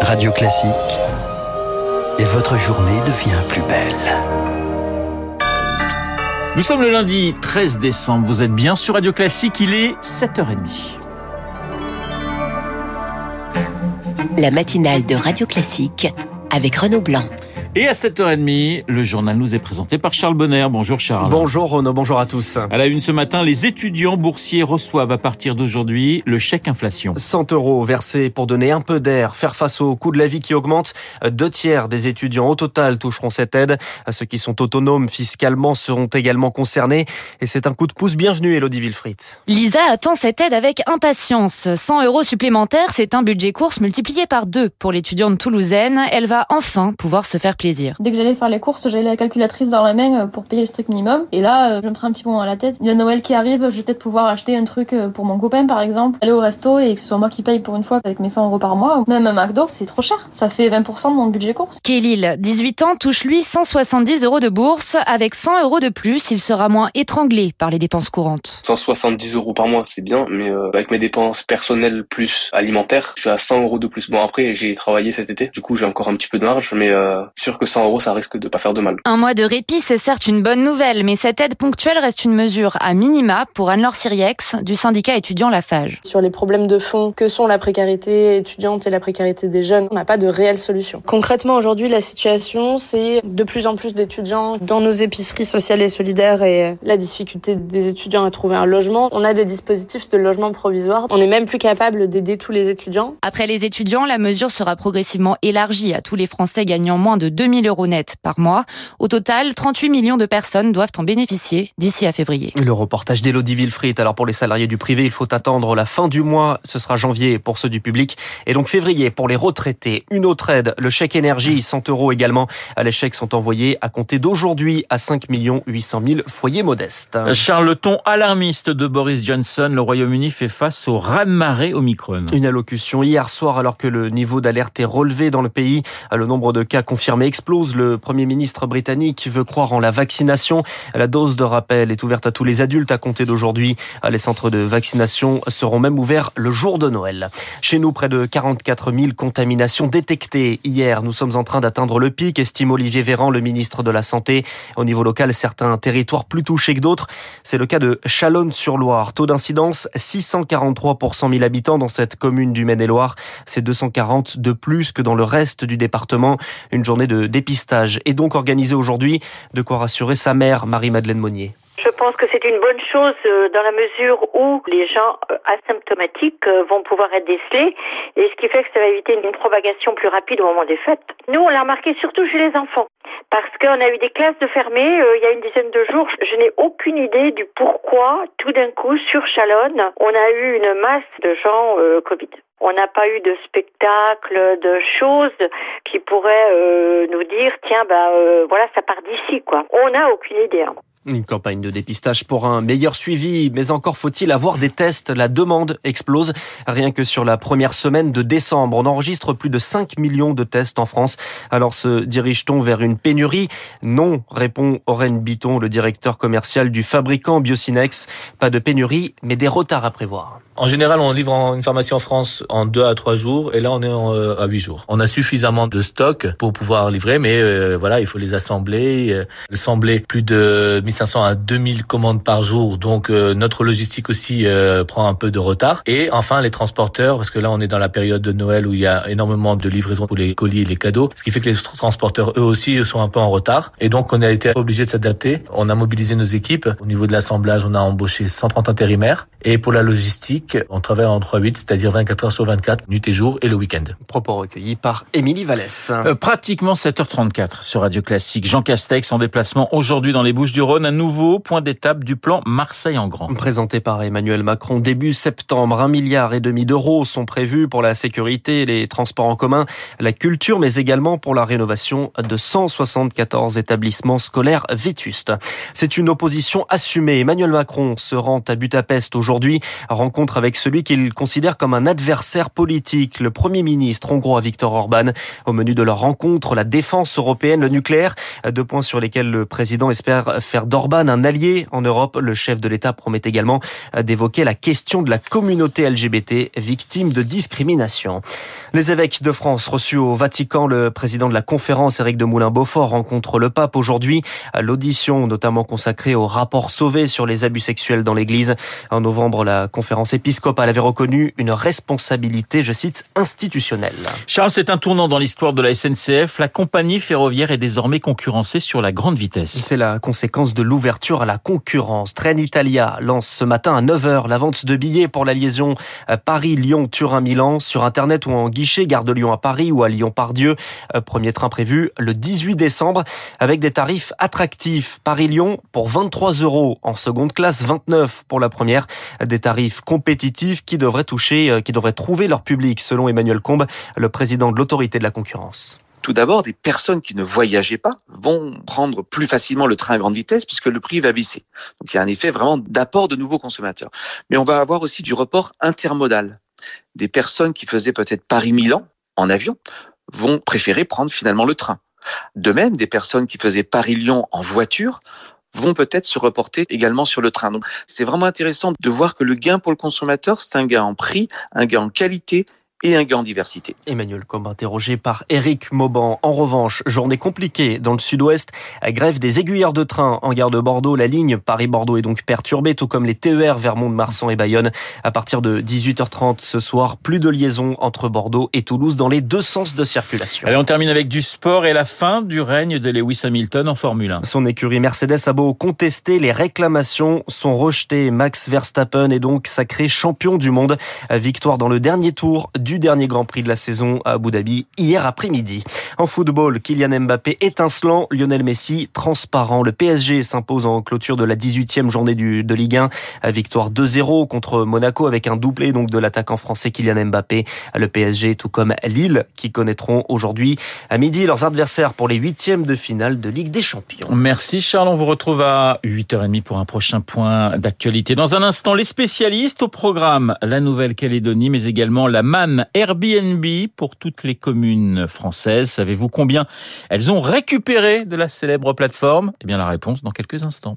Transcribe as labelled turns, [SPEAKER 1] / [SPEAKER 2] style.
[SPEAKER 1] Radio Classique. Et votre journée devient plus belle.
[SPEAKER 2] Nous sommes le lundi 13 décembre. Vous êtes bien sur Radio Classique. Il est 7h30.
[SPEAKER 3] La matinale de Radio Classique avec Renaud Blanc.
[SPEAKER 2] Et à 7h30, le journal nous est présenté par Charles Bonner. Bonjour Charles.
[SPEAKER 4] Bonjour Renaud, bonjour à tous.
[SPEAKER 2] À la une ce matin, les étudiants boursiers reçoivent à partir d'aujourd'hui le chèque inflation.
[SPEAKER 4] 100 euros versés pour donner un peu d'air, faire face au coût de la vie qui augmente. Deux tiers des étudiants au total toucheront cette aide. Ceux qui sont autonomes fiscalement seront également concernés. Et c'est un coup de pouce bienvenu, Elodie Wilfried.
[SPEAKER 5] Lisa attend cette aide avec impatience. 100 euros supplémentaires, c'est un budget course multiplié par deux pour l'étudiante toulousaine. Elle va enfin pouvoir se faire plaisir
[SPEAKER 6] Dès que j'allais faire les courses, j'avais la calculatrice dans la main euh, pour payer le strict minimum. Et là, euh, je me prends un petit moment à la tête. Il y a Noël qui arrive, je vais peut-être pouvoir acheter un truc euh, pour mon copain, par exemple. Aller au resto et que ce soit moi qui paye pour une fois avec mes 100 euros par mois. Même un McDo, c'est trop cher. Ça fait 20% de mon budget course.
[SPEAKER 5] Kélil, 18 ans, touche lui 170 euros de bourse. Avec 100 euros de plus, il sera moins étranglé par les dépenses courantes.
[SPEAKER 7] 170 euros par mois, c'est bien, mais avec mes dépenses personnelles plus alimentaires, je suis à 100 euros de plus. Bon, après, j'ai travaillé cet été. Du coup, j'ai encore un petit peu de marge, mais sûr que 100 euros, ça risque de pas faire de mal.
[SPEAKER 5] Un mois de répit, c'est certes une bonne nouvelle, mais cette aide ponctuelle reste une mesure à minima pour Anne-Laure Siriex du syndicat étudiant Lafage.
[SPEAKER 8] Sur les problèmes de fond que sont la précarité étudiante et la précarité des jeunes, on n'a pas de réelle solution. Concrètement, aujourd'hui, la situation, c'est de plus en plus d'étudiants dans nos épiceries sociales et solidaires et la difficulté des étudiants à trouver un logement. On a des dispositifs de logement provisoire. On est même plus capable d'aider tous les étudiants.
[SPEAKER 5] Après les étudiants, la mesure sera progressivement élargie à tous les Français gagnant moins de 2000 euros net par mois. Au total, 38 millions de personnes doivent en bénéficier d'ici à février.
[SPEAKER 4] Le reportage d'Elodie Wilfried. Alors pour les salariés du privé, il faut attendre la fin du mois. Ce sera janvier pour ceux du public et donc février pour les retraités. Une autre aide, le chèque énergie, 100 euros également. Les chèques sont envoyés à compter d'aujourd'hui à 5 800 000 foyers modestes.
[SPEAKER 2] Charles, le ton alarmiste de Boris Johnson, le Royaume-Uni fait face au raz-de-marée Omicron.
[SPEAKER 4] Une allocution hier soir alors que le niveau d'alerte est relevé dans le pays. Le nombre de cas confirmés explose le Premier ministre britannique veut croire en la vaccination. La dose de rappel est ouverte à tous les adultes à compter d'aujourd'hui. Les centres de vaccination seront même ouverts le jour de Noël. Chez nous, près de 44 000 contaminations détectées. Hier, nous sommes en train d'atteindre le pic, estime Olivier Véran, le ministre de la Santé. Au niveau local, certains territoires plus touchés que d'autres. C'est le cas de Chalonne-sur-Loire. Taux d'incidence 643 pour 100 000 habitants dans cette commune du Maine-et-Loire. C'est 240 de plus que dans le reste du département. Une journée de dépistage est donc organisé aujourd'hui. De quoi rassurer sa mère, Marie-Madeleine Monnier.
[SPEAKER 9] Je pense que c'est une bonne chose euh, dans la mesure où les gens euh, asymptomatiques euh, vont pouvoir être décelés et ce qui fait que ça va éviter une propagation plus rapide au moment des fêtes. Nous, on l'a remarqué surtout chez les enfants parce qu'on a eu des classes de fermées il y a une dizaine de jours. Je n'ai aucune idée du pourquoi tout d'un coup sur Chalonne, on a eu une masse de gens Covid. On n'a pas eu de spectacle, de choses qui pourraient nous dire tiens bah voilà ça part d'ici quoi. On n'a aucune idée. Hein.
[SPEAKER 4] Une campagne de dépistage pour un meilleur suivi, mais encore faut-il avoir des tests. La demande explose. Rien que sur la première semaine de décembre, on enregistre plus de 5 millions de tests en France. Alors se dirige-t-on vers une pénurie? Non, répond Oren Biton, le directeur commercial du fabricant Biocinex. Pas de pénurie, mais des retards à prévoir.
[SPEAKER 10] En général, on livre une pharmacie en France en 2 à 3 jours et là on est en, euh, à 8 jours. On a suffisamment de stock pour pouvoir livrer mais euh, voilà, il faut les assembler, euh, assembler plus de 1500 à 2000 commandes par jour. Donc notre logistique aussi prend un peu de retard et enfin les transporteurs parce que là on est dans la période de Noël où il y a énormément de livraisons pour les colis et les cadeaux, ce qui fait que les transporteurs eux aussi sont un peu en retard et donc on a été obligé de s'adapter. On a mobilisé nos équipes au niveau de l'assemblage, on a embauché 130 intérimaires et pour la logistique on travaille en 3-8, c'est-à-dire 24 heures sur 24, nuit et jour et le week-end.
[SPEAKER 4] Propos recueillis par Émilie Vallès.
[SPEAKER 2] Euh, pratiquement 7h34 sur Radio Classique. Jean Castex en déplacement aujourd'hui dans les Bouches-du-Rhône. Un nouveau point d'étape du plan Marseille en grand.
[SPEAKER 4] Présenté par Emmanuel Macron début septembre, un milliard et demi d'euros sont prévus pour la sécurité, les transports en commun, la culture, mais également pour la rénovation de 174 établissements scolaires vétustes. C'est une opposition assumée. Emmanuel Macron se rend à Budapest aujourd'hui, rencontre avec celui qu'il considère comme un adversaire politique, le Premier ministre hongrois Viktor Orban. Au menu de leur rencontre, la défense européenne, le nucléaire, deux points sur lesquels le président espère faire d'Orban un allié en Europe. Le chef de l'État promet également d'évoquer la question de la communauté LGBT victime de discrimination. Les évêques de France reçus au Vatican, le président de la conférence, Éric de Moulin-Beaufort, rencontre le pape aujourd'hui. L'audition, notamment consacrée au rapport sauvé sur les abus sexuels dans l'église. En novembre, la conférence épiscopale avait reconnu une responsabilité, je cite, institutionnelle.
[SPEAKER 2] Charles, c'est un tournant dans l'histoire de la SNCF. La compagnie ferroviaire est désormais concurrencée sur la grande vitesse.
[SPEAKER 4] C'est la conséquence de l'ouverture à la concurrence. Trenitalia lance ce matin à 9h la vente de billets pour la liaison Paris-Lyon-Turin-Milan sur Internet ou en guichet gare de Lyon à Paris ou à Lyon-Pardieu. Euh, premier train prévu le 18 décembre avec des tarifs attractifs. Paris-Lyon pour 23 euros en seconde classe, 29 pour la première. Des tarifs compétitifs qui devraient toucher, euh, qui devraient trouver leur public selon Emmanuel Combe, le président de l'autorité de la concurrence.
[SPEAKER 11] Tout d'abord, des personnes qui ne voyageaient pas vont prendre plus facilement le train à grande vitesse puisque le prix va baisser. Donc il y a un effet vraiment d'apport de nouveaux consommateurs. Mais on va avoir aussi du report intermodal des personnes qui faisaient peut-être Paris-Milan en avion vont préférer prendre finalement le train. De même, des personnes qui faisaient Paris-Lyon en voiture vont peut-être se reporter également sur le train. Donc c'est vraiment intéressant de voir que le gain pour le consommateur, c'est un gain en prix, un gain en qualité et un gain en diversité.
[SPEAKER 4] Emmanuel comme interrogé par Eric Mauban. En revanche, journée compliquée dans le sud-ouest. Grève des aiguilleurs de train en gare de Bordeaux. La ligne Paris-Bordeaux est donc perturbée, tout comme les TER vers Mont-de-Marsan et Bayonne. À partir de 18h30 ce soir, plus de liaison entre Bordeaux et Toulouse dans les deux sens de circulation.
[SPEAKER 2] Allez, on termine avec du sport et la fin du règne de Lewis Hamilton en Formule 1.
[SPEAKER 4] Son écurie Mercedes a beau contester, les réclamations sont rejetées. Max Verstappen est donc sacré champion du monde. Victoire dans le dernier tour du du dernier Grand Prix de la saison à Abu Dhabi hier après-midi. En football, Kylian Mbappé étincelant, Lionel Messi transparent. Le PSG s'impose en clôture de la 18e journée du, de Ligue 1. Victoire 2-0 contre Monaco avec un doublé donc de l'attaquant français Kylian Mbappé. Le PSG tout comme Lille qui connaîtront aujourd'hui à midi leurs adversaires pour les huitièmes de finale de Ligue des Champions.
[SPEAKER 2] Merci Charles, on vous retrouve à 8h30 pour un prochain point d'actualité. Dans un instant, les spécialistes au programme, la Nouvelle-Calédonie mais également la manne Airbnb pour toutes les communes françaises. Savez-vous combien elles ont récupéré de la célèbre plateforme? Eh bien la réponse dans quelques instants.